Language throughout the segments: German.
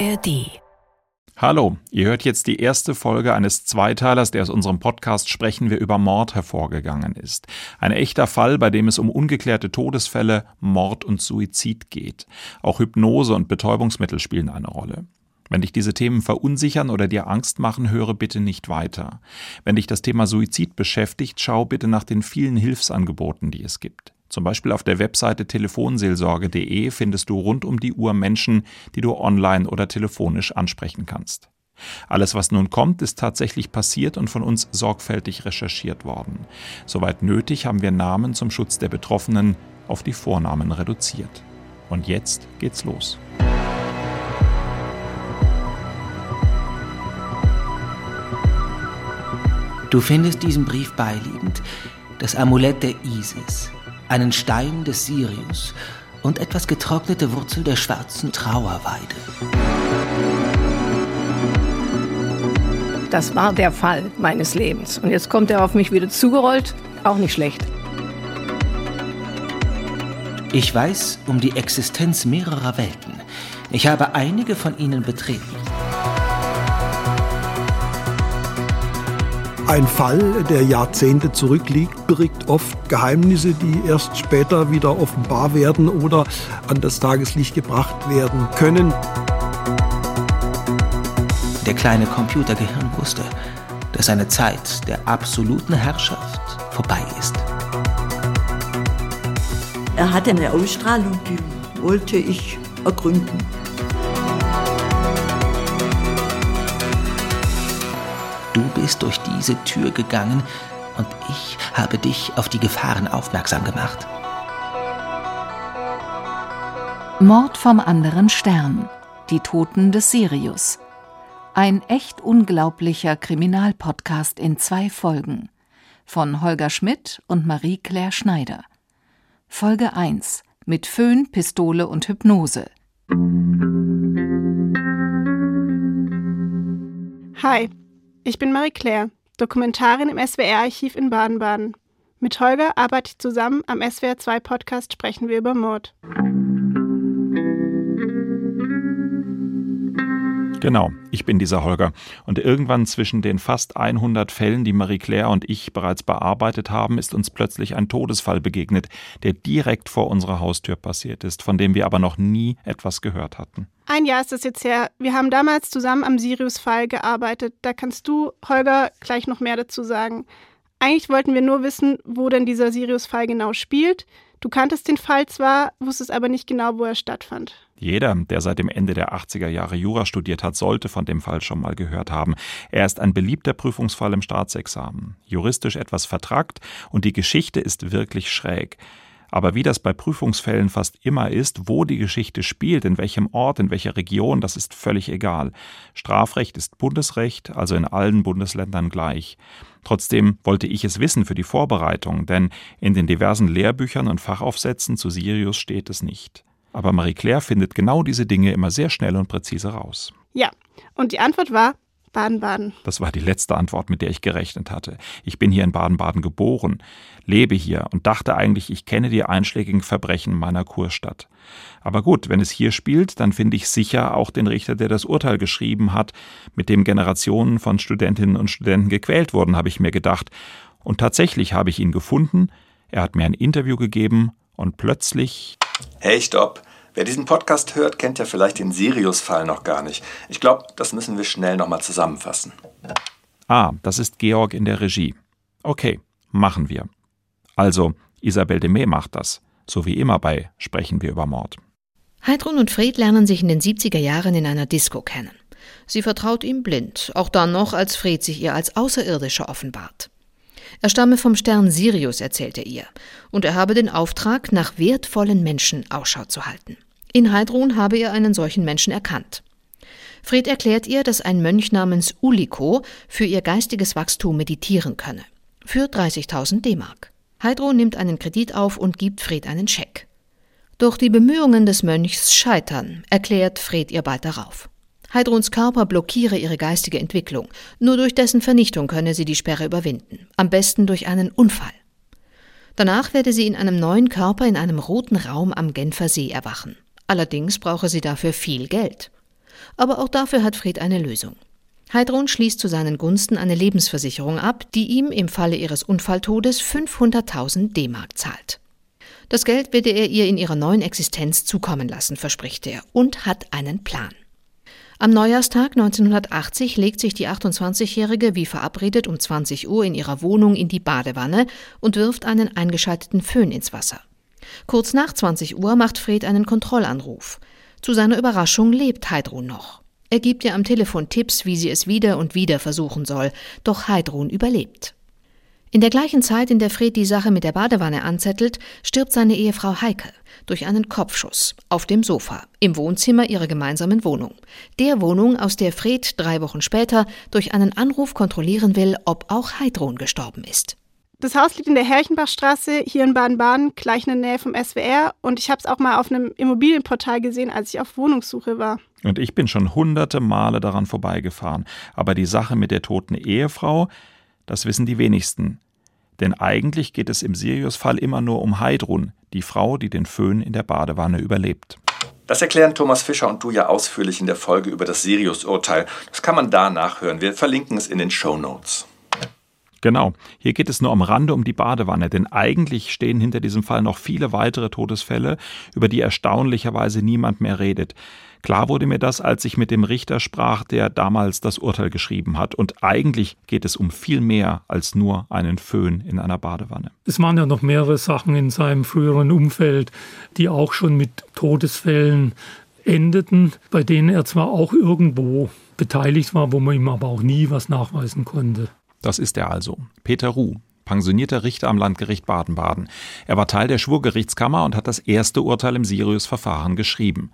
ARD. Hallo, ihr hört jetzt die erste Folge eines Zweiteilers, der aus unserem Podcast Sprechen wir über Mord hervorgegangen ist. Ein echter Fall, bei dem es um ungeklärte Todesfälle, Mord und Suizid geht. Auch Hypnose und Betäubungsmittel spielen eine Rolle. Wenn dich diese Themen verunsichern oder dir Angst machen, höre bitte nicht weiter. Wenn dich das Thema Suizid beschäftigt, schau bitte nach den vielen Hilfsangeboten, die es gibt. Zum Beispiel auf der Webseite telefonseelsorge.de findest du rund um die Uhr Menschen, die du online oder telefonisch ansprechen kannst. Alles, was nun kommt, ist tatsächlich passiert und von uns sorgfältig recherchiert worden. Soweit nötig haben wir Namen zum Schutz der Betroffenen auf die Vornamen reduziert. Und jetzt geht's los. Du findest diesen Brief beiliegend, das Amulett der Isis, einen Stein des Sirius und etwas getrocknete Wurzel der schwarzen Trauerweide. Das war der Fall meines Lebens. Und jetzt kommt er auf mich wieder zugerollt. Auch nicht schlecht. Ich weiß um die Existenz mehrerer Welten. Ich habe einige von ihnen betreten. Ein Fall, der Jahrzehnte zurückliegt, birgt oft Geheimnisse, die erst später wieder offenbar werden oder an das Tageslicht gebracht werden können. Der kleine Computergehirn wusste, dass eine Zeit der absoluten Herrschaft vorbei ist. Er hatte eine Ausstrahlung, die wollte ich ergründen. Du bist durch diese Tür gegangen und ich habe dich auf die Gefahren aufmerksam gemacht. Mord vom anderen Stern. Die Toten des Sirius. Ein echt unglaublicher Kriminalpodcast in zwei Folgen. Von Holger Schmidt und Marie-Claire Schneider. Folge 1. Mit Föhn, Pistole und Hypnose. Hi, ich bin Marie-Claire, Dokumentarin im SWR-Archiv in Baden-Baden. Mit Holger arbeite ich zusammen am SWR2-Podcast Sprechen wir über Mord. Genau, ich bin dieser Holger. Und irgendwann zwischen den fast 100 Fällen, die Marie-Claire und ich bereits bearbeitet haben, ist uns plötzlich ein Todesfall begegnet, der direkt vor unserer Haustür passiert ist, von dem wir aber noch nie etwas gehört hatten. Ein Jahr ist das jetzt her. Wir haben damals zusammen am Sirius-Fall gearbeitet. Da kannst du, Holger, gleich noch mehr dazu sagen. Eigentlich wollten wir nur wissen, wo denn dieser Sirius-Fall genau spielt. Du kanntest den Fall zwar, wusstest aber nicht genau, wo er stattfand. Jeder, der seit dem Ende der 80er Jahre Jura studiert hat, sollte von dem Fall schon mal gehört haben. Er ist ein beliebter Prüfungsfall im Staatsexamen. Juristisch etwas vertrackt und die Geschichte ist wirklich schräg. Aber wie das bei Prüfungsfällen fast immer ist, wo die Geschichte spielt, in welchem Ort, in welcher Region, das ist völlig egal. Strafrecht ist Bundesrecht, also in allen Bundesländern gleich. Trotzdem wollte ich es wissen für die Vorbereitung, denn in den diversen Lehrbüchern und Fachaufsätzen zu Sirius steht es nicht. Aber Marie-Claire findet genau diese Dinge immer sehr schnell und präzise raus. Ja, und die Antwort war Baden-Baden. Das war die letzte Antwort, mit der ich gerechnet hatte. Ich bin hier in Baden-Baden geboren, lebe hier und dachte eigentlich, ich kenne die einschlägigen Verbrechen meiner Kurstadt. Aber gut, wenn es hier spielt, dann finde ich sicher auch den Richter, der das Urteil geschrieben hat, mit dem Generationen von Studentinnen und Studenten gequält wurden, habe ich mir gedacht. Und tatsächlich habe ich ihn gefunden, er hat mir ein Interview gegeben und plötzlich. Hey, stopp! Wer diesen Podcast hört, kennt ja vielleicht den Sirius-Fall noch gar nicht. Ich glaube, das müssen wir schnell nochmal zusammenfassen. Ah, das ist Georg in der Regie. Okay, machen wir. Also, Isabel de May macht das. So wie immer bei Sprechen wir über Mord. Heidrun und Fred lernen sich in den 70er Jahren in einer Disco kennen. Sie vertraut ihm blind, auch dann noch, als Fred sich ihr als Außerirdischer offenbart. Er stamme vom Stern Sirius, erzählt er ihr, und er habe den Auftrag, nach wertvollen Menschen Ausschau zu halten. In Heidrun habe er einen solchen Menschen erkannt. Fred erklärt ihr, dass ein Mönch namens Uliko für ihr geistiges Wachstum meditieren könne. Für 30.000 D-Mark. Heidrun nimmt einen Kredit auf und gibt Fred einen Scheck. Doch die Bemühungen des Mönchs scheitern, erklärt Fred ihr bald darauf. Heidruns Körper blockiere ihre geistige Entwicklung. Nur durch dessen Vernichtung könne sie die Sperre überwinden. Am besten durch einen Unfall. Danach werde sie in einem neuen Körper in einem roten Raum am Genfer See erwachen. Allerdings brauche sie dafür viel Geld. Aber auch dafür hat Fred eine Lösung. Heidrun schließt zu seinen Gunsten eine Lebensversicherung ab, die ihm im Falle ihres Unfalltodes 500.000 D-Mark zahlt. Das Geld werde er ihr in ihrer neuen Existenz zukommen lassen, verspricht er, und hat einen Plan. Am Neujahrstag 1980 legt sich die 28-Jährige wie verabredet um 20 Uhr in ihrer Wohnung in die Badewanne und wirft einen eingeschalteten Föhn ins Wasser. Kurz nach 20 Uhr macht Fred einen Kontrollanruf. Zu seiner Überraschung lebt Heidrun noch. Er gibt ihr am Telefon Tipps, wie sie es wieder und wieder versuchen soll, doch Heidrun überlebt. In der gleichen Zeit, in der Fred die Sache mit der Badewanne anzettelt, stirbt seine Ehefrau Heike durch einen Kopfschuss auf dem Sofa im Wohnzimmer ihrer gemeinsamen Wohnung. Der Wohnung, aus der Fred drei Wochen später durch einen Anruf kontrollieren will, ob auch Heidrun gestorben ist. Das Haus liegt in der Herrchenbachstraße hier in Baden-Baden, gleich in der Nähe vom SWR. Und ich habe es auch mal auf einem Immobilienportal gesehen, als ich auf Wohnungssuche war. Und ich bin schon hunderte Male daran vorbeigefahren. Aber die Sache mit der toten Ehefrau, das wissen die wenigsten. Denn eigentlich geht es im Sirius-Fall immer nur um Heidrun, die Frau, die den Föhn in der Badewanne überlebt. Das erklären Thomas Fischer und du ja ausführlich in der Folge über das Sirius-Urteil. Das kann man da nachhören. Wir verlinken es in den Show Notes. Genau. Hier geht es nur am Rande um die Badewanne, denn eigentlich stehen hinter diesem Fall noch viele weitere Todesfälle, über die erstaunlicherweise niemand mehr redet. Klar wurde mir das, als ich mit dem Richter sprach, der damals das Urteil geschrieben hat. Und eigentlich geht es um viel mehr als nur einen Föhn in einer Badewanne. Es waren ja noch mehrere Sachen in seinem früheren Umfeld, die auch schon mit Todesfällen endeten, bei denen er zwar auch irgendwo beteiligt war, wo man ihm aber auch nie was nachweisen konnte. Das ist er also. Peter Ruh, pensionierter Richter am Landgericht Baden-Baden. Er war Teil der Schwurgerichtskammer und hat das erste Urteil im Sirius-Verfahren geschrieben.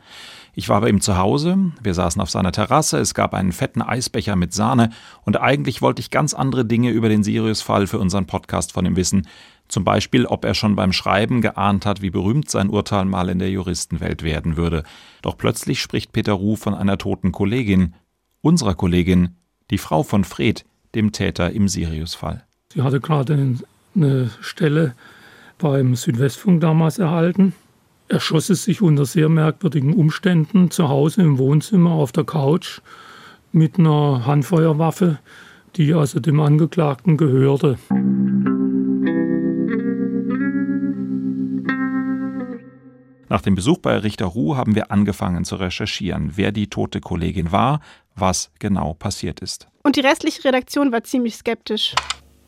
Ich war bei ihm zu Hause, wir saßen auf seiner Terrasse, es gab einen fetten Eisbecher mit Sahne und eigentlich wollte ich ganz andere Dinge über den Sirius-Fall für unseren Podcast von ihm wissen. Zum Beispiel, ob er schon beim Schreiben geahnt hat, wie berühmt sein Urteil mal in der Juristenwelt werden würde. Doch plötzlich spricht Peter Ruh von einer toten Kollegin, unserer Kollegin, die Frau von Fred, dem Täter im Sirius-Fall. Sie hatte gerade eine Stelle beim Südwestfunk damals erhalten. Erschoss es sich unter sehr merkwürdigen Umständen zu Hause im Wohnzimmer auf der Couch mit einer Handfeuerwaffe, die also dem Angeklagten gehörte. Nach dem Besuch bei Richter Ruh haben wir angefangen zu recherchieren, wer die tote Kollegin war, was genau passiert ist. Und die restliche Redaktion war ziemlich skeptisch.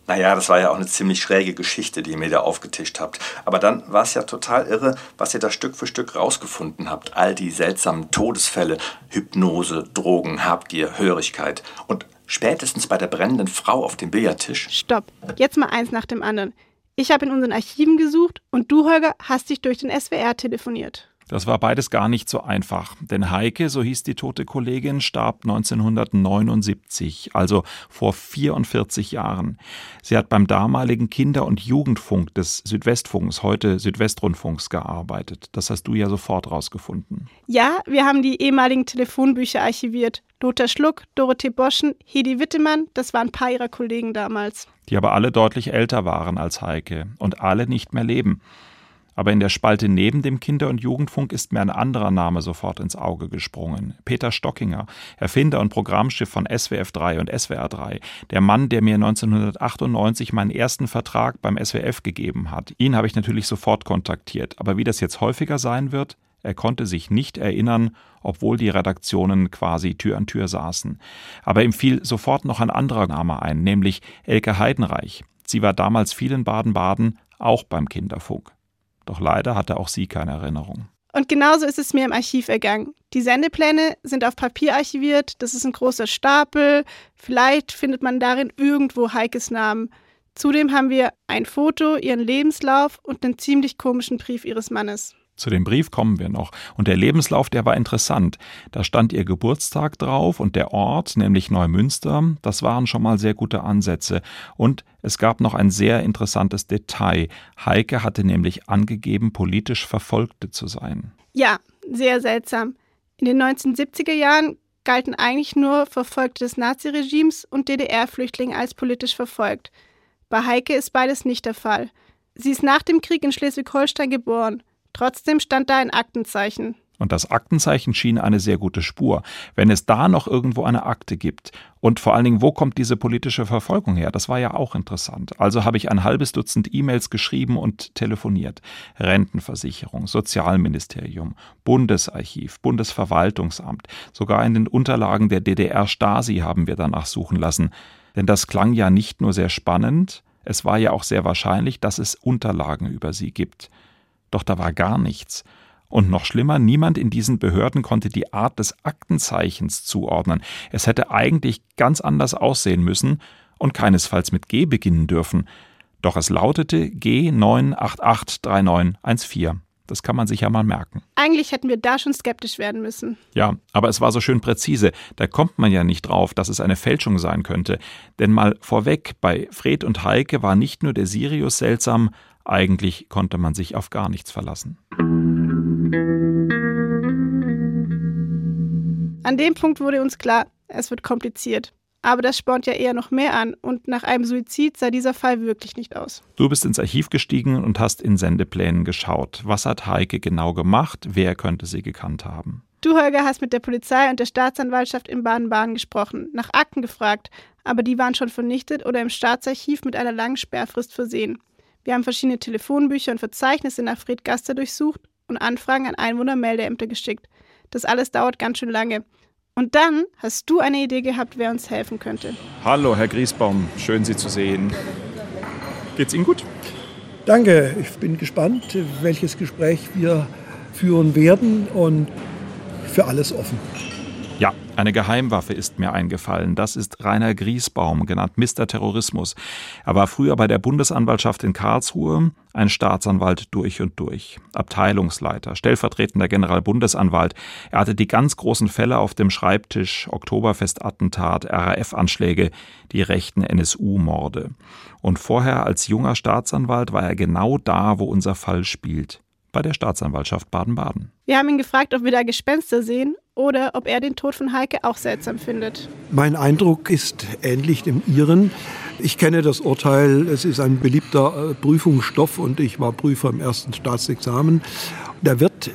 Naja, das war ja auch eine ziemlich schräge Geschichte, die ihr mir da aufgetischt habt. Aber dann war es ja total irre, was ihr da Stück für Stück rausgefunden habt. All die seltsamen Todesfälle, Hypnose, Drogen, Habgier, Hörigkeit. Und spätestens bei der brennenden Frau auf dem Billardtisch. Stopp, jetzt mal eins nach dem anderen. Ich habe in unseren Archiven gesucht und du, Holger, hast dich durch den SWR telefoniert. Das war beides gar nicht so einfach, denn Heike, so hieß die tote Kollegin, starb 1979, also vor 44 Jahren. Sie hat beim damaligen Kinder- und Jugendfunk des Südwestfunks, heute Südwestrundfunks, gearbeitet. Das hast du ja sofort rausgefunden. Ja, wir haben die ehemaligen Telefonbücher archiviert. Lothar Schluck, Dorothee Boschen, Hedi Wittemann, das waren ein paar ihrer Kollegen damals. Die aber alle deutlich älter waren als Heike und alle nicht mehr leben. Aber in der Spalte neben dem Kinder- und Jugendfunk ist mir ein anderer Name sofort ins Auge gesprungen. Peter Stockinger, Erfinder und Programmschiff von SWF 3 und SWR 3. Der Mann, der mir 1998 meinen ersten Vertrag beim SWF gegeben hat. Ihn habe ich natürlich sofort kontaktiert. Aber wie das jetzt häufiger sein wird, er konnte sich nicht erinnern, obwohl die Redaktionen quasi Tür an Tür saßen. Aber ihm fiel sofort noch ein anderer Name ein, nämlich Elke Heidenreich. Sie war damals viel in Baden-Baden, auch beim Kinderfunk. Doch leider hatte auch sie keine Erinnerung. Und genauso ist es mir im Archiv ergangen. Die Sendepläne sind auf Papier archiviert, das ist ein großer Stapel. Vielleicht findet man darin irgendwo Heikes Namen. Zudem haben wir ein Foto, ihren Lebenslauf und einen ziemlich komischen Brief ihres Mannes. Zu dem Brief kommen wir noch. Und der Lebenslauf, der war interessant. Da stand ihr Geburtstag drauf und der Ort, nämlich Neumünster. Das waren schon mal sehr gute Ansätze. Und es gab noch ein sehr interessantes Detail. Heike hatte nämlich angegeben, politisch Verfolgte zu sein. Ja, sehr seltsam. In den 1970er Jahren galten eigentlich nur Verfolgte des Naziregimes und DDR-Flüchtlinge als politisch verfolgt. Bei Heike ist beides nicht der Fall. Sie ist nach dem Krieg in Schleswig-Holstein geboren. Trotzdem stand da ein Aktenzeichen. Und das Aktenzeichen schien eine sehr gute Spur. Wenn es da noch irgendwo eine Akte gibt und vor allen Dingen, wo kommt diese politische Verfolgung her? Das war ja auch interessant. Also habe ich ein halbes Dutzend E-Mails geschrieben und telefoniert. Rentenversicherung, Sozialministerium, Bundesarchiv, Bundesverwaltungsamt, sogar in den Unterlagen der DDR-Stasi haben wir danach suchen lassen. Denn das klang ja nicht nur sehr spannend, es war ja auch sehr wahrscheinlich, dass es Unterlagen über sie gibt. Doch da war gar nichts. Und noch schlimmer, niemand in diesen Behörden konnte die Art des Aktenzeichens zuordnen. Es hätte eigentlich ganz anders aussehen müssen und keinesfalls mit G beginnen dürfen. Doch es lautete G9883914. Das kann man sich ja mal merken. Eigentlich hätten wir da schon skeptisch werden müssen. Ja, aber es war so schön präzise. Da kommt man ja nicht drauf, dass es eine Fälschung sein könnte. Denn mal vorweg, bei Fred und Heike war nicht nur der Sirius seltsam, eigentlich konnte man sich auf gar nichts verlassen. An dem Punkt wurde uns klar, es wird kompliziert. Aber das spornt ja eher noch mehr an und nach einem Suizid sah dieser Fall wirklich nicht aus. Du bist ins Archiv gestiegen und hast in Sendeplänen geschaut. Was hat Heike genau gemacht? Wer könnte sie gekannt haben? Du, Holger, hast mit der Polizei und der Staatsanwaltschaft in Baden-Baden gesprochen, nach Akten gefragt, aber die waren schon vernichtet oder im Staatsarchiv mit einer langen Sperrfrist versehen. Wir haben verschiedene Telefonbücher und Verzeichnisse nach Fred Gaster durchsucht und Anfragen an Einwohnermeldeämter geschickt. Das alles dauert ganz schön lange. Und dann hast du eine Idee gehabt, wer uns helfen könnte. Hallo, Herr Griesbaum, schön Sie zu sehen. Geht's Ihnen gut? Danke, ich bin gespannt, welches Gespräch wir führen werden und für alles offen. Ja, eine Geheimwaffe ist mir eingefallen. Das ist Rainer Griesbaum, genannt Mr. Terrorismus. Er war früher bei der Bundesanwaltschaft in Karlsruhe, ein Staatsanwalt durch und durch, Abteilungsleiter, stellvertretender Generalbundesanwalt. Er hatte die ganz großen Fälle auf dem Schreibtisch, Oktoberfestattentat, RAF-Anschläge, die rechten NSU-Morde. Und vorher als junger Staatsanwalt war er genau da, wo unser Fall spielt, bei der Staatsanwaltschaft Baden-Baden. Wir haben ihn gefragt, ob wir da Gespenster sehen oder ob er den Tod von Heike auch seltsam findet. Mein Eindruck ist ähnlich dem Ihren. Ich kenne das Urteil, es ist ein beliebter äh, Prüfungsstoff und ich war Prüfer im ersten Staatsexamen. Da wird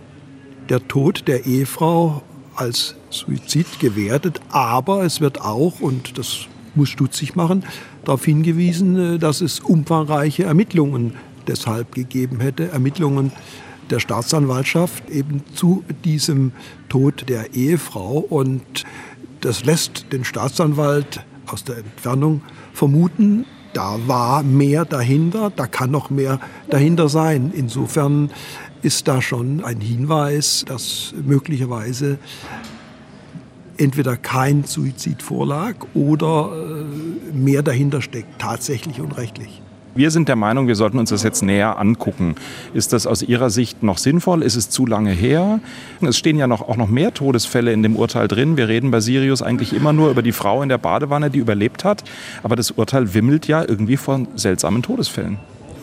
der Tod der Ehefrau als Suizid gewertet, aber es wird auch, und das muss stutzig machen, darauf hingewiesen, äh, dass es umfangreiche Ermittlungen deshalb gegeben hätte, Ermittlungen der Staatsanwaltschaft eben zu diesem Tod der Ehefrau. Und das lässt den Staatsanwalt aus der Entfernung vermuten, da war mehr dahinter, da kann noch mehr dahinter sein. Insofern ist da schon ein Hinweis, dass möglicherweise entweder kein Suizid vorlag oder äh, mehr dahinter steckt, tatsächlich und rechtlich. Wir sind der Meinung, wir sollten uns das jetzt näher angucken. Ist das aus Ihrer Sicht noch sinnvoll? Ist es zu lange her? Es stehen ja noch, auch noch mehr Todesfälle in dem Urteil drin. Wir reden bei Sirius eigentlich immer nur über die Frau in der Badewanne, die überlebt hat. Aber das Urteil wimmelt ja irgendwie von seltsamen Todesfällen.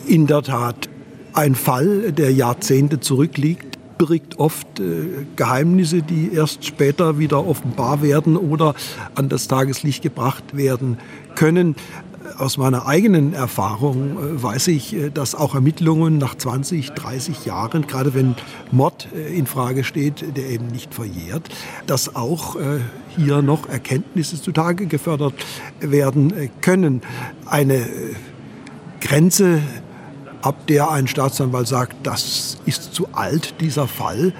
In der Tat. Ein Fall, der Jahrzehnte zurückliegt, birgt oft äh, Geheimnisse, die erst später wieder offenbar werden oder an das Tageslicht gebracht werden können aus meiner eigenen Erfahrung äh, weiß ich, äh, dass auch Ermittlungen nach 20, 30 Jahren, gerade wenn Mord äh, in Frage steht, der eben nicht verjährt, dass auch hier noch Erkenntnisse zutage gefördert werden können. Eine Grenze, ab der ein Staatsanwalt sagt, das ist zu alt, dieser Fall,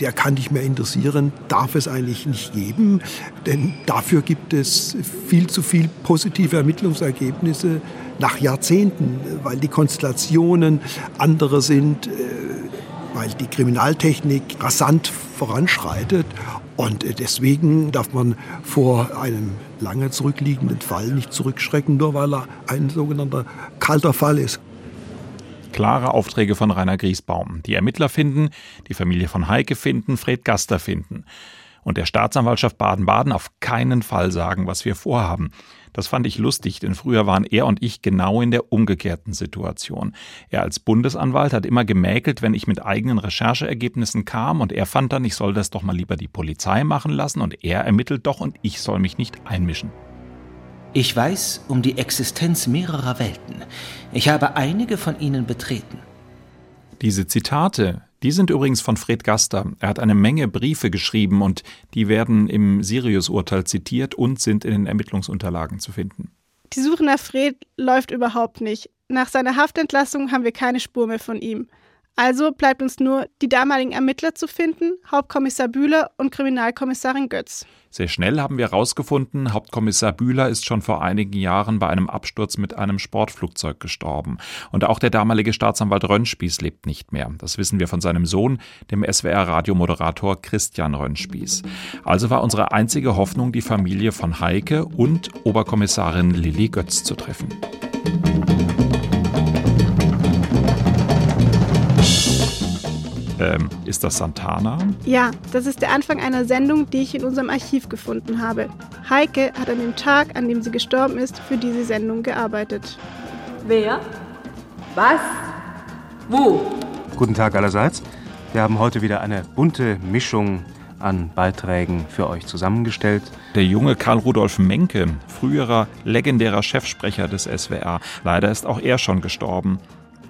der kann nicht mehr interessieren, darf es eigentlich nicht geben, denn dafür gibt es viel zu viel positive Ermittlungsergebnisse nach Jahrzehnten, weil die Konstellationen andere sind, äh, weil die Kriminaltechnik rasant voranschreitet. Und äh, deswegen darf man vor einem lange zurückliegenden Fall nicht zurückschrecken, nur weil er ein sogenannter kalter Fall ist klare Aufträge von Rainer Griesbaum. Die Ermittler finden, die Familie von Heike finden, Fred Gaster finden. Und der Staatsanwaltschaft Baden-Baden auf keinen Fall sagen, was wir vorhaben. Das fand ich lustig, denn früher waren er und ich genau in der umgekehrten Situation. Er als Bundesanwalt hat immer gemäkelt, wenn ich mit eigenen Rechercheergebnissen kam und er fand dann, ich soll das doch mal lieber die Polizei machen lassen und er ermittelt doch und ich soll mich nicht einmischen. Ich weiß um die Existenz mehrerer Welten. Ich habe einige von ihnen betreten. Diese Zitate, Die sind übrigens von Fred Gaster. Er hat eine Menge Briefe geschrieben und die werden im Sirius-Urteil zitiert und sind in den Ermittlungsunterlagen zu finden. Die Suche nach Fred läuft überhaupt nicht. Nach seiner Haftentlassung haben wir keine Spur mehr von ihm. Also bleibt uns nur, die damaligen Ermittler zu finden, Hauptkommissar Bühler und Kriminalkommissarin Götz. Sehr schnell haben wir herausgefunden, Hauptkommissar Bühler ist schon vor einigen Jahren bei einem Absturz mit einem Sportflugzeug gestorben. Und auch der damalige Staatsanwalt Rönnspieß lebt nicht mehr. Das wissen wir von seinem Sohn, dem SWR-Radiomoderator Christian Rönnspieß. Also war unsere einzige Hoffnung, die Familie von Heike und Oberkommissarin Lilly Götz zu treffen. Ähm, ist das Santana? Ja, das ist der Anfang einer Sendung, die ich in unserem Archiv gefunden habe. Heike hat an dem Tag, an dem sie gestorben ist, für diese Sendung gearbeitet. Wer? Was? Wo? Guten Tag allerseits. Wir haben heute wieder eine bunte Mischung an Beiträgen für euch zusammengestellt. Der junge Karl Rudolf Menke, früherer legendärer Chefsprecher des SWR. Leider ist auch er schon gestorben.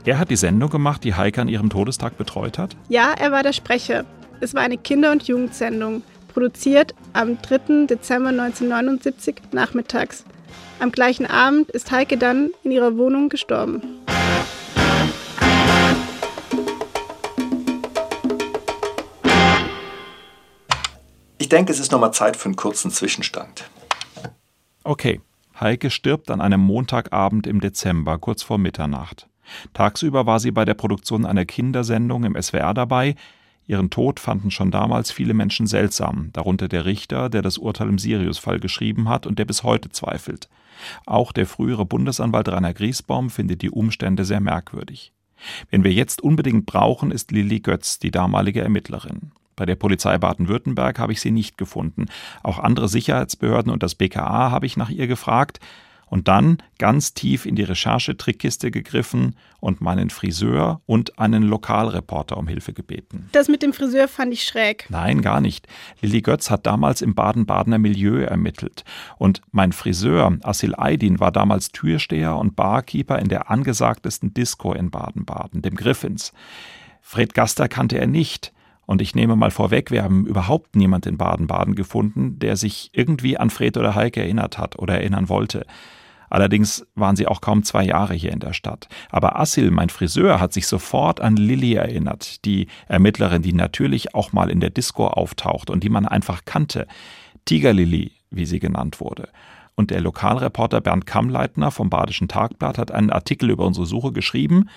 Er hat die Sendung gemacht, die Heike an ihrem Todestag betreut hat? Ja, er war der Sprecher. Es war eine Kinder- und Jugendsendung, produziert am 3. Dezember 1979 nachmittags. Am gleichen Abend ist Heike dann in ihrer Wohnung gestorben. Ich denke, es ist nochmal Zeit für einen kurzen Zwischenstand. Okay, Heike stirbt an einem Montagabend im Dezember, kurz vor Mitternacht. Tagsüber war sie bei der Produktion einer Kindersendung im SWR dabei. Ihren Tod fanden schon damals viele Menschen seltsam, darunter der Richter, der das Urteil im Sirius-Fall geschrieben hat und der bis heute zweifelt. Auch der frühere Bundesanwalt Rainer Griesbaum findet die Umstände sehr merkwürdig. Wen wir jetzt unbedingt brauchen, ist Lilly Götz, die damalige Ermittlerin. Bei der Polizei Baden-Württemberg habe ich sie nicht gefunden. Auch andere Sicherheitsbehörden und das BKA habe ich nach ihr gefragt und dann ganz tief in die Recherchetrickkiste gegriffen und meinen Friseur und einen Lokalreporter um Hilfe gebeten. Das mit dem Friseur fand ich schräg. Nein, gar nicht. Lilly Götz hat damals im Baden-Badener Milieu ermittelt. Und mein Friseur, Asil Aydin, war damals Türsteher und Barkeeper in der angesagtesten Disco in Baden-Baden, dem Griffins. Fred Gaster kannte er nicht. Und ich nehme mal vorweg, wir haben überhaupt niemand in Baden-Baden gefunden, der sich irgendwie an Fred oder Heike erinnert hat oder erinnern wollte. Allerdings waren sie auch kaum zwei Jahre hier in der Stadt. Aber Assil, mein Friseur, hat sich sofort an Lilly erinnert, die Ermittlerin, die natürlich auch mal in der Disco auftaucht und die man einfach kannte. Tiger Lilly, wie sie genannt wurde. Und der Lokalreporter Bernd Kammleitner vom Badischen Tagblatt hat einen Artikel über unsere Suche geschrieben.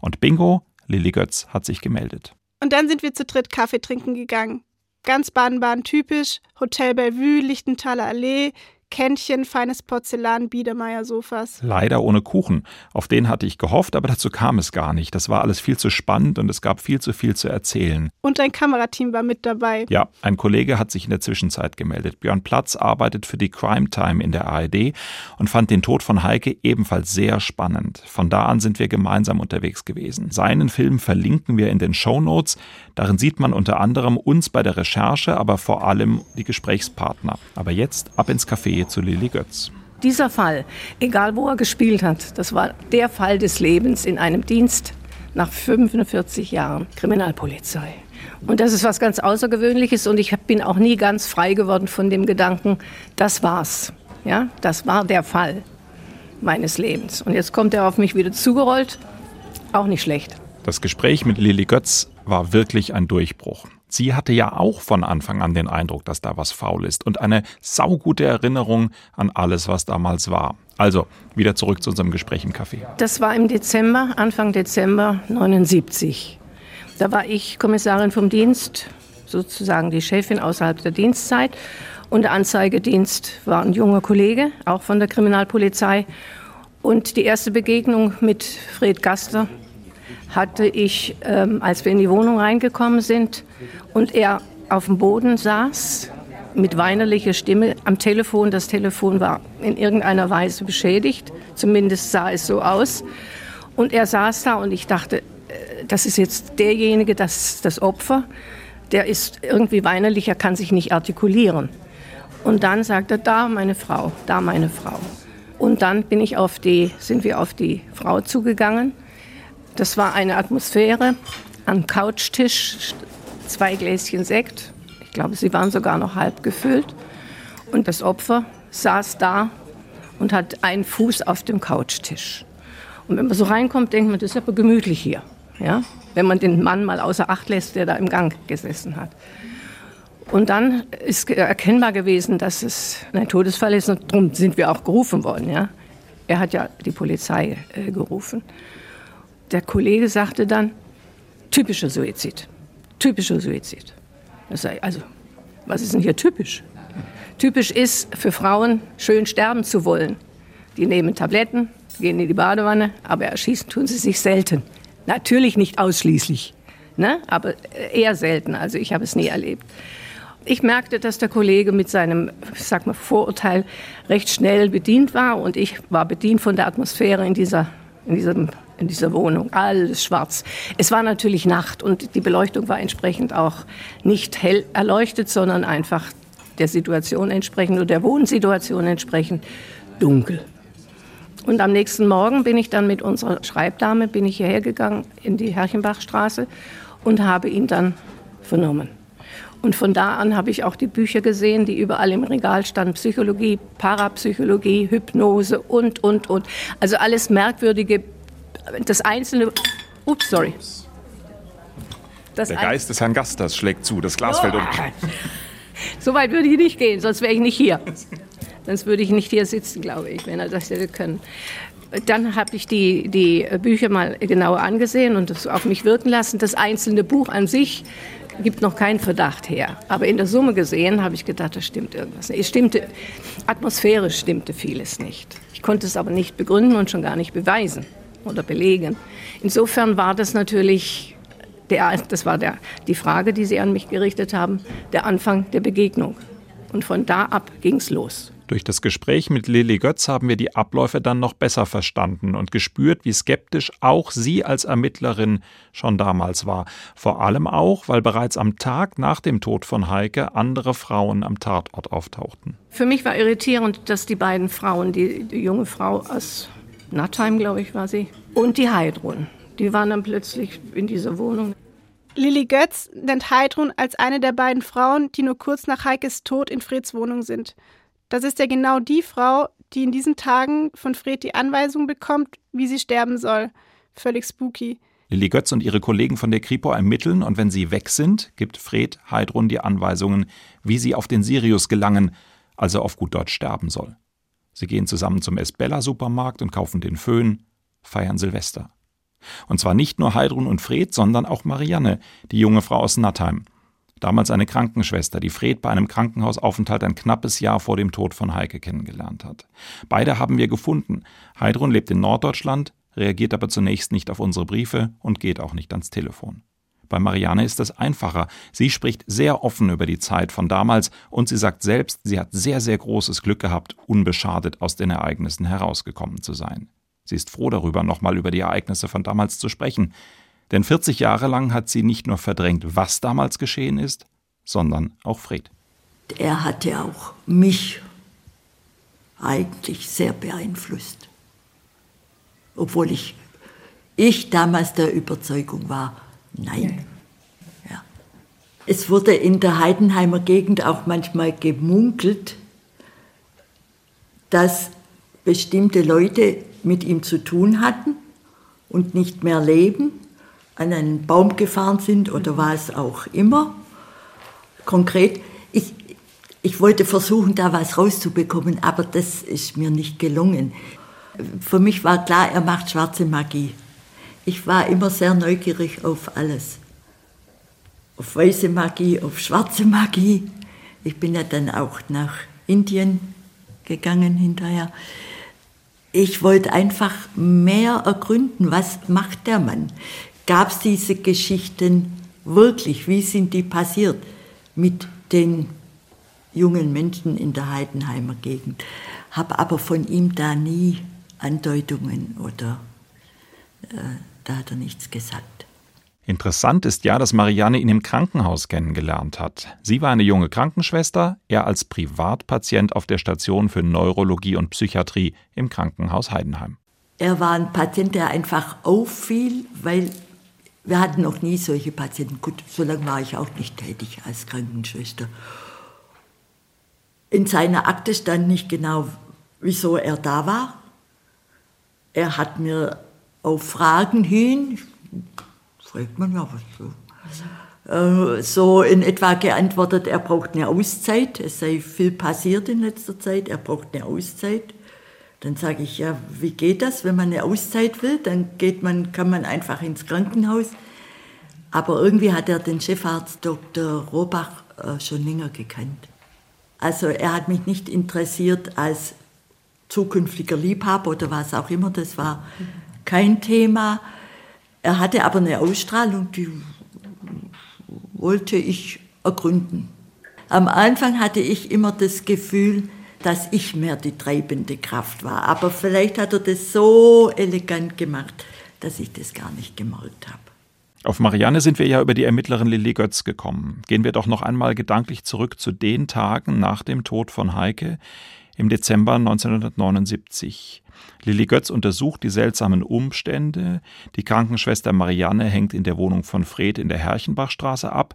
Und bingo, Lilly Götz hat sich gemeldet. Und dann sind wir zu dritt Kaffee trinken gegangen. Ganz Baden-Baden typisch, Hotel Bellevue, Lichtenthaler Allee, Kännchen, feines Porzellan, Biedermeier-Sofas. Leider ohne Kuchen. Auf den hatte ich gehofft, aber dazu kam es gar nicht. Das war alles viel zu spannend und es gab viel zu viel zu erzählen. Und ein Kamerateam war mit dabei. Ja, ein Kollege hat sich in der Zwischenzeit gemeldet. Björn Platz arbeitet für die Crime Time in der ARD und fand den Tod von Heike ebenfalls sehr spannend. Von da an sind wir gemeinsam unterwegs gewesen. Seinen Film verlinken wir in den Show Notes. Darin sieht man unter anderem uns bei der Recherche, aber vor allem die Gesprächspartner. Aber jetzt ab ins Café zu Lilly Götz. Dieser Fall, egal wo er gespielt hat, das war der Fall des Lebens in einem Dienst nach 45 Jahren Kriminalpolizei. Und das ist was ganz Außergewöhnliches und ich bin auch nie ganz frei geworden von dem Gedanken, das war's. Ja, das war der Fall meines Lebens. Und jetzt kommt er auf mich wieder zugerollt. Auch nicht schlecht. Das Gespräch mit Lilly Götz war wirklich ein Durchbruch. Sie hatte ja auch von Anfang an den Eindruck, dass da was faul ist und eine saugute Erinnerung an alles, was damals war. Also, wieder zurück zu unserem Gespräch im Café. Das war im Dezember, Anfang Dezember 79. Da war ich Kommissarin vom Dienst, sozusagen die Chefin außerhalb der Dienstzeit. Und der Anzeigedienst war ein junger Kollege, auch von der Kriminalpolizei. Und die erste Begegnung mit Fred Gaster hatte ich, ähm, als wir in die Wohnung reingekommen sind und er auf dem Boden saß mit weinerlicher Stimme am Telefon. Das Telefon war in irgendeiner Weise beschädigt, zumindest sah es so aus. Und er saß da und ich dachte, äh, das ist jetzt derjenige, das, das Opfer, der ist irgendwie weinerlich, er kann sich nicht artikulieren. Und dann sagt er, da meine Frau, da meine Frau. Und dann bin ich auf die, sind wir auf die Frau zugegangen das war eine Atmosphäre, am Couchtisch zwei Gläschen Sekt. Ich glaube, sie waren sogar noch halb gefüllt. Und das Opfer saß da und hat einen Fuß auf dem Couchtisch. Und wenn man so reinkommt, denkt man, das ist aber gemütlich hier. Ja? Wenn man den Mann mal außer Acht lässt, der da im Gang gesessen hat. Und dann ist erkennbar gewesen, dass es ein Todesfall ist und darum sind wir auch gerufen worden. Ja? Er hat ja die Polizei äh, gerufen. Der Kollege sagte dann, typischer Suizid, typischer Suizid. also, was ist denn hier typisch? Typisch ist für Frauen, schön sterben zu wollen. Die nehmen Tabletten, gehen in die Badewanne, aber erschießen tun sie sich selten. Natürlich nicht ausschließlich, ne? aber eher selten. Also ich habe es nie erlebt. Ich merkte, dass der Kollege mit seinem, sag mal, Vorurteil recht schnell bedient war und ich war bedient von der Atmosphäre in dieser, in diesem, in dieser Wohnung. Alles schwarz. Es war natürlich Nacht und die Beleuchtung war entsprechend auch nicht hell erleuchtet, sondern einfach der Situation entsprechend oder der Wohnsituation entsprechend dunkel. Und am nächsten Morgen bin ich dann mit unserer Schreibdame bin ich hierher gegangen in die Herrchenbachstraße und habe ihn dann vernommen. Und von da an habe ich auch die Bücher gesehen, die überall im Regal standen. Psychologie, Parapsychologie, Hypnose und, und, und. Also alles Merkwürdige. Das Einzelne... Ups, sorry. Das Der Geist des Herrn Gasters schlägt zu. Das Glas oh. fällt um. So weit würde ich nicht gehen, sonst wäre ich nicht hier. Sonst würde ich nicht hier sitzen, glaube ich, wenn er das hätte können. Dann habe ich die, die Bücher mal genauer angesehen und das auf mich wirken lassen. Das einzelne Buch an sich gibt noch keinen Verdacht her. Aber in der Summe gesehen habe ich gedacht, da stimmt irgendwas. Es stimmte, atmosphärisch stimmte vieles nicht. Ich konnte es aber nicht begründen und schon gar nicht beweisen oder belegen. Insofern war das natürlich, der, das war der, die Frage, die Sie an mich gerichtet haben, der Anfang der Begegnung. Und von da ab ging es los. Durch das Gespräch mit Lilly Götz haben wir die Abläufe dann noch besser verstanden und gespürt, wie skeptisch auch sie als Ermittlerin schon damals war. Vor allem auch, weil bereits am Tag nach dem Tod von Heike andere Frauen am Tatort auftauchten. Für mich war irritierend, dass die beiden Frauen, die, die junge Frau aus Nattheim, glaube ich, war sie, und die Heidrun, die waren dann plötzlich in dieser Wohnung. Lilly Götz nennt Heidrun als eine der beiden Frauen, die nur kurz nach Heikes Tod in Freds Wohnung sind. Das ist ja genau die Frau, die in diesen Tagen von Fred die Anweisung bekommt, wie sie sterben soll. Völlig spooky. Lilly Götz und ihre Kollegen von der Kripo ermitteln und wenn sie weg sind, gibt Fred Heidrun die Anweisungen, wie sie auf den Sirius gelangen, also auf gut Deutsch sterben soll. Sie gehen zusammen zum Esbella-Supermarkt und kaufen den Föhn, feiern Silvester. Und zwar nicht nur Heidrun und Fred, sondern auch Marianne, die junge Frau aus Nattheim damals eine Krankenschwester, die Fred bei einem Krankenhausaufenthalt ein knappes Jahr vor dem Tod von Heike kennengelernt hat. Beide haben wir gefunden. Heidrun lebt in Norddeutschland, reagiert aber zunächst nicht auf unsere Briefe und geht auch nicht ans Telefon. Bei Marianne ist es einfacher. Sie spricht sehr offen über die Zeit von damals und sie sagt selbst, sie hat sehr, sehr großes Glück gehabt, unbeschadet aus den Ereignissen herausgekommen zu sein. Sie ist froh darüber, nochmal über die Ereignisse von damals zu sprechen. Denn 40 Jahre lang hat sie nicht nur verdrängt, was damals geschehen ist, sondern auch Fred. Er hatte auch mich eigentlich sehr beeinflusst. Obwohl ich, ich damals der Überzeugung war, nein. Ja. Es wurde in der Heidenheimer Gegend auch manchmal gemunkelt, dass bestimmte Leute mit ihm zu tun hatten und nicht mehr leben an einen Baum gefahren sind oder was auch immer. Konkret, ich, ich wollte versuchen, da was rauszubekommen, aber das ist mir nicht gelungen. Für mich war klar, er macht schwarze Magie. Ich war immer sehr neugierig auf alles. Auf weiße Magie, auf schwarze Magie. Ich bin ja dann auch nach Indien gegangen hinterher. Ich wollte einfach mehr ergründen, was macht der Mann? Gab es diese Geschichten wirklich? Wie sind die passiert mit den jungen Menschen in der Heidenheimer Gegend? Habe aber von ihm da nie Andeutungen oder äh, da hat er nichts gesagt. Interessant ist ja, dass Marianne ihn im Krankenhaus kennengelernt hat. Sie war eine junge Krankenschwester, er als Privatpatient auf der Station für Neurologie und Psychiatrie im Krankenhaus Heidenheim. Er war ein Patient, der einfach auffiel, weil Wir hatten noch nie solche Patienten. Gut, so lange war ich auch nicht tätig als Krankenschwester. In seiner Akte stand nicht genau, wieso er da war. Er hat mir auf Fragen hin, fragt man ja was so, äh, so in etwa geantwortet, er braucht eine Auszeit, es sei viel passiert in letzter Zeit, er braucht eine Auszeit. Dann sage ich, ja, wie geht das, wenn man eine Auszeit will? Dann geht man, kann man einfach ins Krankenhaus. Aber irgendwie hat er den Chefarzt Dr. Robach äh, schon länger gekannt. Also er hat mich nicht interessiert als zukünftiger Liebhaber oder was auch immer, das war kein Thema. Er hatte aber eine Ausstrahlung, die wollte ich ergründen. Am Anfang hatte ich immer das Gefühl, dass ich mehr die treibende Kraft war. Aber vielleicht hat er das so elegant gemacht, dass ich das gar nicht gemerkt habe. Auf Marianne sind wir ja über die Ermittlerin Lilly Götz gekommen. Gehen wir doch noch einmal gedanklich zurück zu den Tagen nach dem Tod von Heike im Dezember 1979. Lilly Götz untersucht die seltsamen Umstände. Die Krankenschwester Marianne hängt in der Wohnung von Fred in der Herrchenbachstraße ab.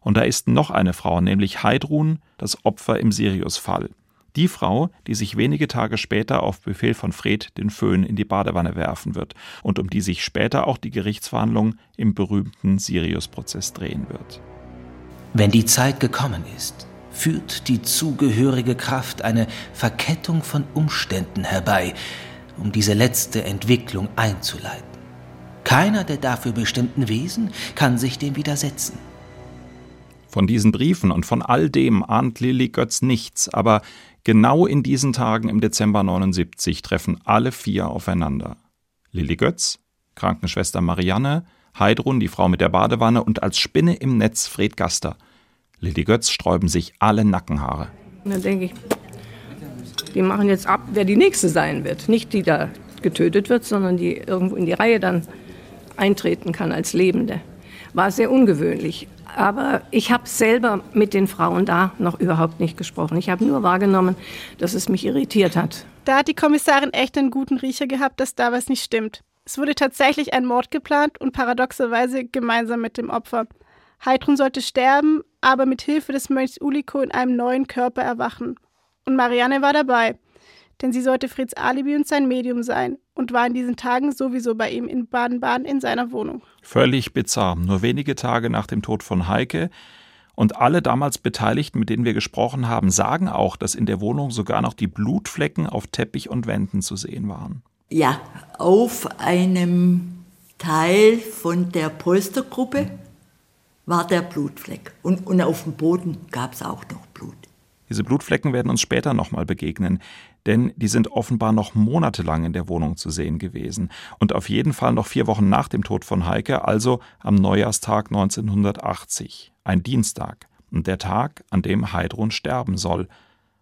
Und da ist noch eine Frau, nämlich Heidrun, das Opfer im Sirius-Fall. Die Frau, die sich wenige Tage später auf Befehl von Fred den Föhn in die Badewanne werfen wird und um die sich später auch die Gerichtsverhandlung im berühmten Sirius-Prozess drehen wird. Wenn die Zeit gekommen ist, führt die zugehörige Kraft eine Verkettung von Umständen herbei, um diese letzte Entwicklung einzuleiten. Keiner der dafür bestimmten Wesen kann sich dem widersetzen. Von diesen Briefen und von all dem ahnt Lilly Götz nichts, aber Genau in diesen Tagen im Dezember 79 treffen alle vier aufeinander. Lilly Götz, Krankenschwester Marianne, Heidrun, die Frau mit der Badewanne und als Spinne im Netz Fred Gaster. Lilly Götz sträuben sich alle Nackenhaare. Dann denke ich, die machen jetzt ab, wer die nächste sein wird. Nicht die da getötet wird, sondern die irgendwo in die Reihe dann eintreten kann als Lebende. War sehr ungewöhnlich. Aber ich habe selber mit den Frauen da noch überhaupt nicht gesprochen. Ich habe nur wahrgenommen, dass es mich irritiert hat. Da hat die Kommissarin echt einen guten Riecher gehabt, dass da was nicht stimmt. Es wurde tatsächlich ein Mord geplant und paradoxerweise gemeinsam mit dem Opfer. Heidrun sollte sterben, aber mit Hilfe des Mönchs Uliko in einem neuen Körper erwachen. Und Marianne war dabei denn sie sollte Freds Alibi und sein Medium sein und war in diesen Tagen sowieso bei ihm in Baden-Baden in seiner Wohnung. Völlig bizarr. Nur wenige Tage nach dem Tod von Heike und alle damals Beteiligten, mit denen wir gesprochen haben, sagen auch, dass in der Wohnung sogar noch die Blutflecken auf Teppich und Wänden zu sehen waren. Ja, auf einem Teil von der Polstergruppe war der Blutfleck. Und, und auf dem Boden gab es auch noch Blut. Diese Blutflecken werden uns später nochmal begegnen, denn die sind offenbar noch monatelang in der Wohnung zu sehen gewesen und auf jeden Fall noch vier Wochen nach dem Tod von Heike, also am Neujahrstag 1980, ein Dienstag und der Tag, an dem Heidrun sterben soll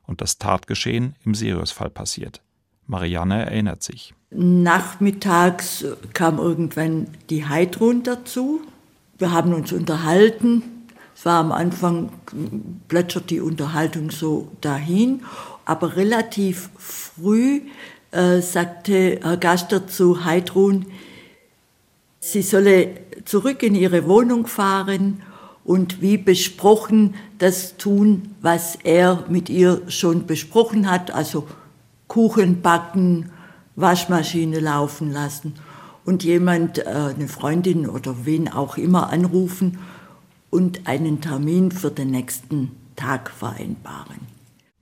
und das Tatgeschehen im Siriusfall passiert. Marianne erinnert sich. Nachmittags kam irgendwann die Heidrun dazu. Wir haben uns unterhalten. Es war am Anfang, plätschert die Unterhaltung so dahin, aber relativ früh äh, sagte Herr Gaster zu Heidrun, sie solle zurück in ihre Wohnung fahren und wie besprochen das tun, was er mit ihr schon besprochen hat, also Kuchen backen, Waschmaschine laufen lassen und jemand, äh, eine Freundin oder wen auch immer anrufen und einen Termin für den nächsten Tag vereinbaren.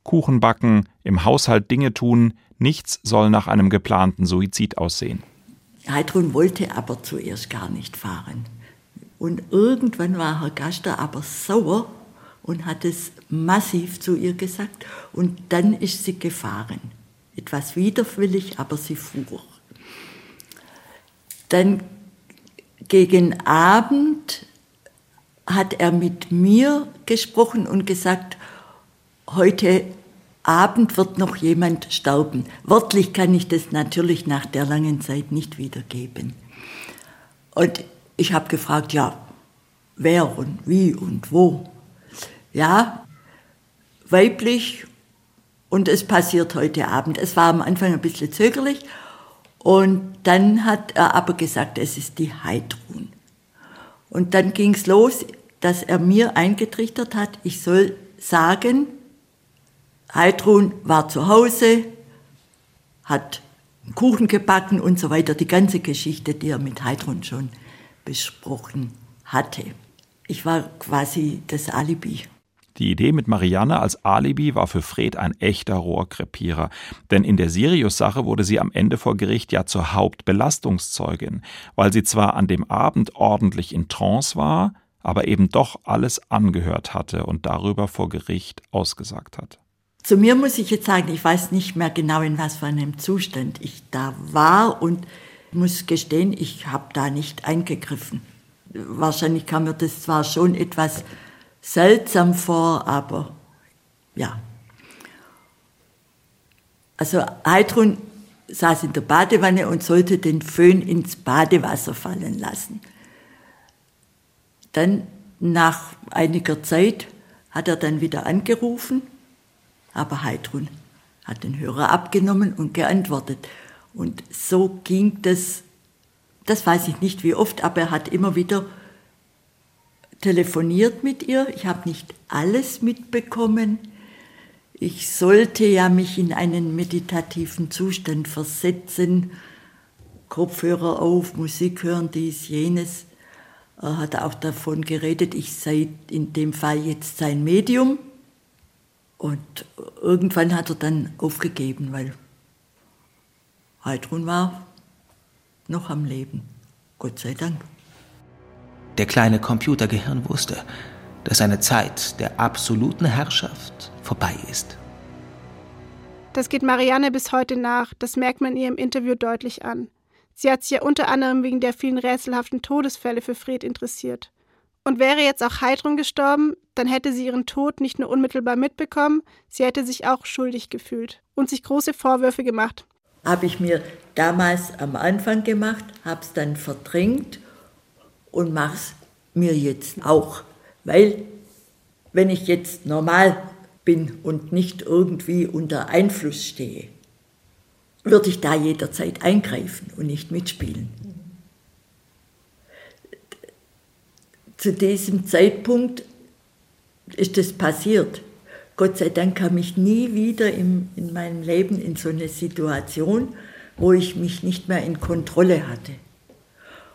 Kuchen backen, im Haushalt Dinge tun, nichts soll nach einem geplanten Suizid aussehen. Heidrun wollte aber zuerst gar nicht fahren. Und irgendwann war Herr Gaster aber sauer und hat es massiv zu ihr gesagt. Und dann ist sie gefahren. Etwas widerwillig, aber sie fuhr. Dann gegen Abend hat er mit mir gesprochen und gesagt, heute Abend wird noch jemand sterben. Wörtlich kann ich das natürlich nach der langen Zeit nicht wiedergeben. Und ich habe gefragt, ja, wer und wie und wo. Ja, weiblich und es passiert heute Abend. Es war am Anfang ein bisschen zögerlich und dann hat er aber gesagt, es ist die Heidrun. Und dann ging es los, dass er mir eingetrichtert hat, ich soll sagen, Heidrun war zu Hause, hat Kuchen gebacken und so weiter. Die ganze Geschichte, die er mit Heidrun schon besprochen hatte. Ich war quasi das Alibi. Die Idee mit Marianne als Alibi war für Fred ein echter Rohrkrepierer, denn in der Sirius-Sache wurde sie am Ende vor Gericht ja zur Hauptbelastungszeugin, weil sie zwar an dem Abend ordentlich in Trance war, aber eben doch alles angehört hatte und darüber vor Gericht ausgesagt hat. Zu mir muss ich jetzt sagen, ich weiß nicht mehr genau, in was für einem Zustand ich da war und muss gestehen, ich habe da nicht eingegriffen. Wahrscheinlich kam mir das zwar schon etwas seltsam vor, aber ja. Also Heidrun saß in der Badewanne und sollte den Föhn ins Badewasser fallen lassen. Dann nach einiger Zeit hat er dann wieder angerufen, aber Heidrun hat den Hörer abgenommen und geantwortet. Und so ging das, das weiß ich nicht wie oft, aber er hat immer wieder telefoniert mit ihr. Ich habe nicht alles mitbekommen. Ich sollte ja mich in einen meditativen Zustand versetzen, Kopfhörer auf, Musik hören, dies, jenes. Er hat auch davon geredet, ich sei in dem Fall jetzt sein Medium. Und irgendwann hat er dann aufgegeben, weil Heidrun war noch am Leben. Gott sei Dank. Der kleine Computergehirn wusste, dass seine Zeit der absoluten Herrschaft vorbei ist. Das geht Marianne bis heute nach, das merkt man ihr im Interview deutlich an. Sie hat sich ja unter anderem wegen der vielen rätselhaften Todesfälle für Fred interessiert. Und wäre jetzt auch Heidrun gestorben, dann hätte sie ihren Tod nicht nur unmittelbar mitbekommen, sie hätte sich auch schuldig gefühlt und sich große Vorwürfe gemacht. Habe ich mir damals am Anfang gemacht, habe es dann verdrängt und mache es mir jetzt auch. Weil wenn ich jetzt normal bin und nicht irgendwie unter Einfluss stehe, würde ich da jederzeit eingreifen und nicht mitspielen. Zu diesem Zeitpunkt ist das passiert. Gott sei Dank kam ich nie wieder im, in meinem Leben in so eine Situation, wo ich mich nicht mehr in Kontrolle hatte.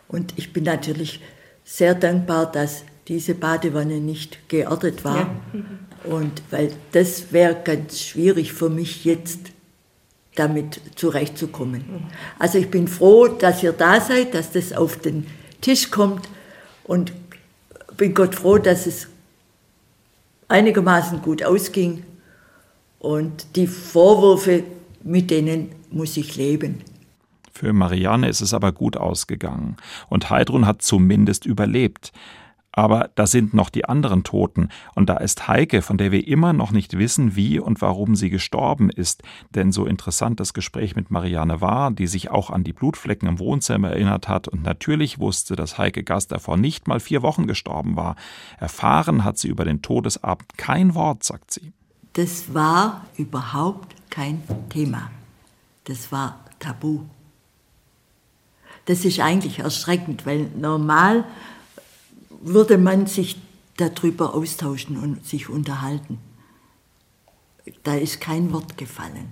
Und ich bin natürlich sehr dankbar, dass diese Badewanne nicht geerdet war. Ja. Und weil das wäre ganz schwierig für mich jetzt damit zurechtzukommen. Also ich bin froh, dass ihr da seid, dass das auf den Tisch kommt und bin Gott froh, dass es einigermaßen gut ausging. Und die Vorwürfe, mit denen muss ich leben. Für Marianne ist es aber gut ausgegangen und Heidrun hat zumindest überlebt. Aber da sind noch die anderen Toten, und da ist Heike, von der wir immer noch nicht wissen, wie und warum sie gestorben ist. Denn so interessant das Gespräch mit Marianne war, die sich auch an die Blutflecken im Wohnzimmer erinnert hat und natürlich wusste, dass Heike Gast davor nicht mal vier Wochen gestorben war. Erfahren hat sie über den Todesabend kein Wort, sagt sie. Das war überhaupt kein Thema. Das war tabu. Das ist eigentlich erschreckend, weil normal würde man sich darüber austauschen und sich unterhalten. Da ist kein Wort gefallen.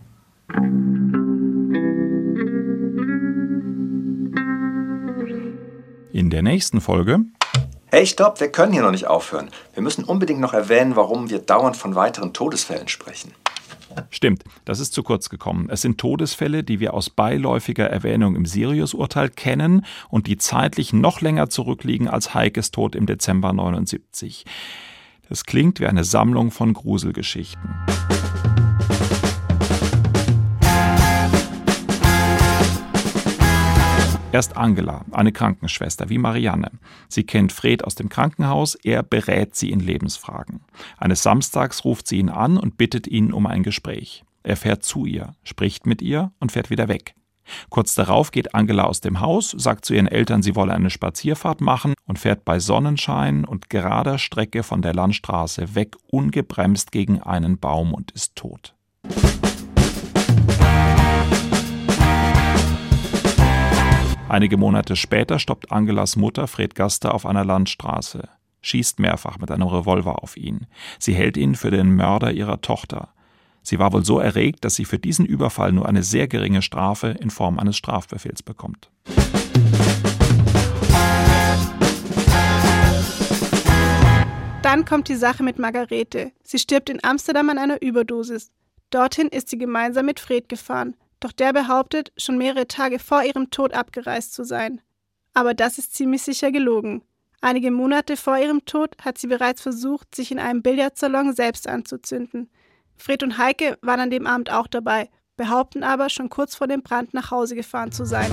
In der nächsten Folge. Hey, stopp, wir können hier noch nicht aufhören. Wir müssen unbedingt noch erwähnen, warum wir dauernd von weiteren Todesfällen sprechen. Stimmt, das ist zu kurz gekommen. Es sind Todesfälle, die wir aus beiläufiger Erwähnung im Sirius-Urteil kennen und die zeitlich noch länger zurückliegen als Heikes Tod im Dezember 79. Das klingt wie eine Sammlung von Gruselgeschichten. Erst Angela, eine Krankenschwester wie Marianne. Sie kennt Fred aus dem Krankenhaus, er berät sie in Lebensfragen. Eines Samstags ruft sie ihn an und bittet ihn um ein Gespräch. Er fährt zu ihr, spricht mit ihr und fährt wieder weg. Kurz darauf geht Angela aus dem Haus, sagt zu ihren Eltern, sie wolle eine Spazierfahrt machen und fährt bei Sonnenschein und gerader Strecke von der Landstraße weg ungebremst gegen einen Baum und ist tot. Einige Monate später stoppt Angelas Mutter Fred Gaster auf einer Landstraße, schießt mehrfach mit einem Revolver auf ihn. Sie hält ihn für den Mörder ihrer Tochter. Sie war wohl so erregt, dass sie für diesen Überfall nur eine sehr geringe Strafe in Form eines Strafbefehls bekommt. Dann kommt die Sache mit Margarete. Sie stirbt in Amsterdam an einer Überdosis. Dorthin ist sie gemeinsam mit Fred gefahren. Doch der behauptet, schon mehrere Tage vor ihrem Tod abgereist zu sein. Aber das ist ziemlich sicher gelogen. Einige Monate vor ihrem Tod hat sie bereits versucht, sich in einem Billardsalon selbst anzuzünden. Fred und Heike waren an dem Abend auch dabei, behaupten aber, schon kurz vor dem Brand nach Hause gefahren zu sein.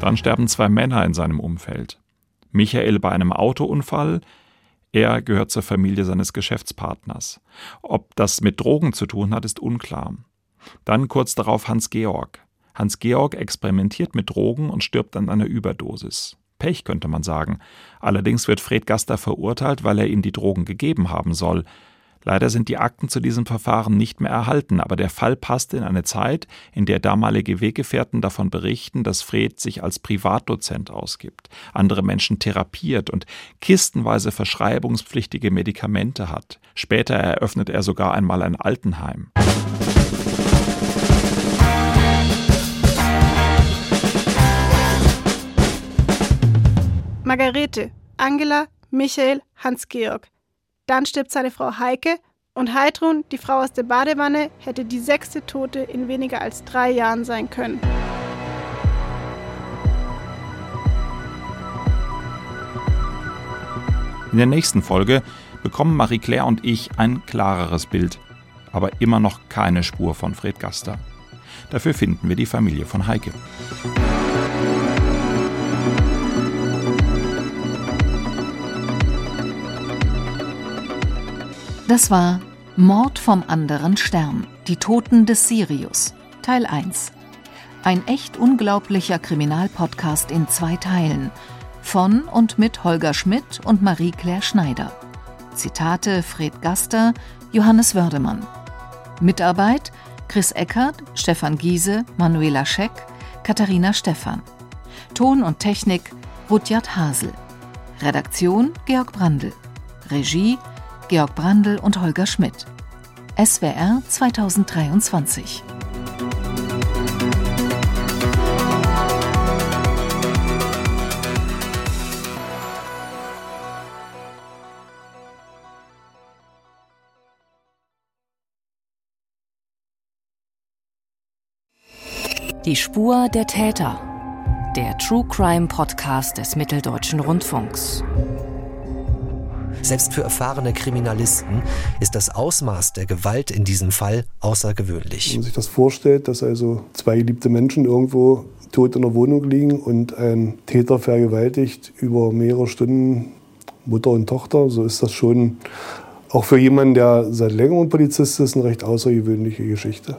Dann sterben zwei Männer in seinem Umfeld. Michael bei einem Autounfall, er gehört zur Familie seines Geschäftspartners. Ob das mit Drogen zu tun hat, ist unklar. Dann kurz darauf Hans Georg. Hans Georg experimentiert mit Drogen und stirbt an einer Überdosis. Pech könnte man sagen. Allerdings wird Fred Gaster verurteilt, weil er ihm die Drogen gegeben haben soll. Leider sind die Akten zu diesem Verfahren nicht mehr erhalten, aber der Fall passt in eine Zeit, in der damalige Weggefährten davon berichten, dass Fred sich als Privatdozent ausgibt, andere Menschen therapiert und kistenweise verschreibungspflichtige Medikamente hat. Später eröffnet er sogar einmal ein Altenheim. Margarete, Angela, Michael, Hans-Georg. Dann stirbt seine Frau Heike und Heidrun, die Frau aus der Badewanne, hätte die sechste Tote in weniger als drei Jahren sein können. In der nächsten Folge bekommen Marie-Claire und ich ein klareres Bild, aber immer noch keine Spur von Fred Gaster. Dafür finden wir die Familie von Heike. Das war Mord vom anderen Stern, die Toten des Sirius, Teil 1. Ein echt unglaublicher Kriminalpodcast in zwei Teilen von und mit Holger Schmidt und Marie-Claire Schneider. Zitate Fred Gaster, Johannes Wördemann. Mitarbeit Chris Eckert, Stefan Giese, Manuela Scheck, Katharina Stephan. Ton und Technik Rudyard Hasel. Redaktion Georg Brandl. Regie Georg Brandl und Holger Schmidt. SWR 2023. Die Spur der Täter. Der True Crime Podcast des Mitteldeutschen Rundfunks. Selbst für erfahrene Kriminalisten ist das Ausmaß der Gewalt in diesem Fall außergewöhnlich. Wenn man sich das vorstellt, dass also zwei geliebte Menschen irgendwo tot in der Wohnung liegen und ein Täter vergewaltigt über mehrere Stunden Mutter und Tochter, so ist das schon auch für jemanden, der seit längerem Polizist ist, eine recht außergewöhnliche Geschichte.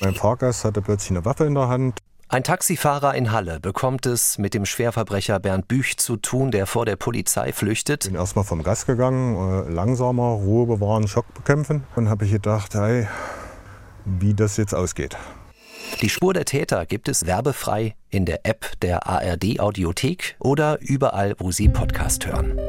Mein Fahrgast hatte plötzlich eine Waffe in der Hand. Ein Taxifahrer in Halle bekommt es mit dem Schwerverbrecher Bernd Büch zu tun, der vor der Polizei flüchtet. Bin erstmal vom Gas gegangen, äh, langsamer, Ruhe bewahren, Schock bekämpfen. Und habe ich gedacht, hey, wie das jetzt ausgeht. Die Spur der Täter gibt es werbefrei in der App der ARD Audiothek oder überall, wo Sie Podcast hören.